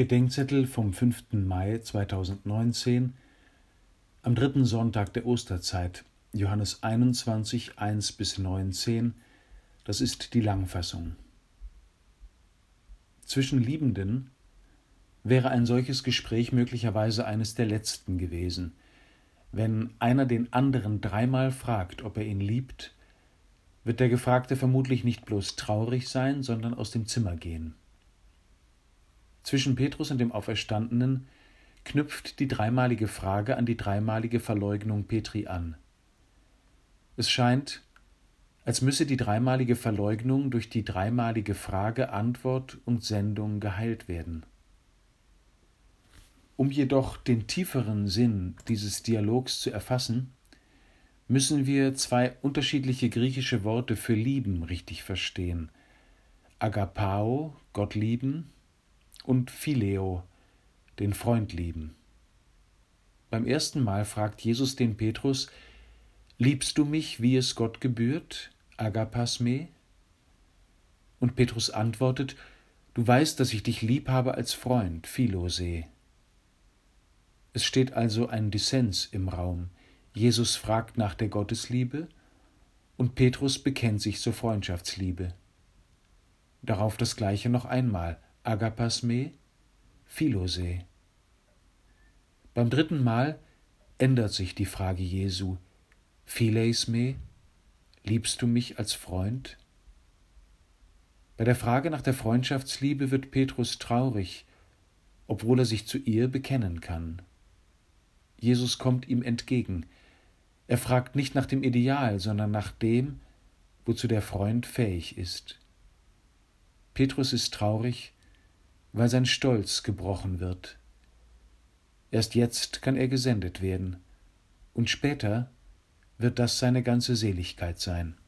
Bedenkzettel vom 5. Mai 2019 am dritten Sonntag der Osterzeit, Johannes 21, 1 bis 19, das ist die Langfassung. Zwischen Liebenden wäre ein solches Gespräch möglicherweise eines der letzten gewesen. Wenn einer den anderen dreimal fragt, ob er ihn liebt, wird der Gefragte vermutlich nicht bloß traurig sein, sondern aus dem Zimmer gehen. Zwischen Petrus und dem Auferstandenen knüpft die dreimalige Frage an die dreimalige Verleugnung Petri an. Es scheint, als müsse die dreimalige Verleugnung durch die dreimalige Frage, Antwort und Sendung geheilt werden. Um jedoch den tieferen Sinn dieses Dialogs zu erfassen, müssen wir zwei unterschiedliche griechische Worte für lieben richtig verstehen. Agapao, Gott lieben, und Phileo, den Freund lieben. Beim ersten Mal fragt Jesus den Petrus, Liebst du mich, wie es Gott gebührt, Agapas me? Und Petrus antwortet, Du weißt, dass ich dich lieb habe als Freund, Philose. Es steht also ein Dissens im Raum. Jesus fragt nach der Gottesliebe und Petrus bekennt sich zur Freundschaftsliebe. Darauf das gleiche noch einmal. Agapas me, Philose. Beim dritten Mal ändert sich die Frage Jesu. Phileis me, liebst du mich als Freund? Bei der Frage nach der Freundschaftsliebe wird Petrus traurig, obwohl er sich zu ihr bekennen kann. Jesus kommt ihm entgegen. Er fragt nicht nach dem Ideal, sondern nach dem, wozu der Freund fähig ist. Petrus ist traurig, weil sein Stolz gebrochen wird. Erst jetzt kann er gesendet werden, und später wird das seine ganze Seligkeit sein.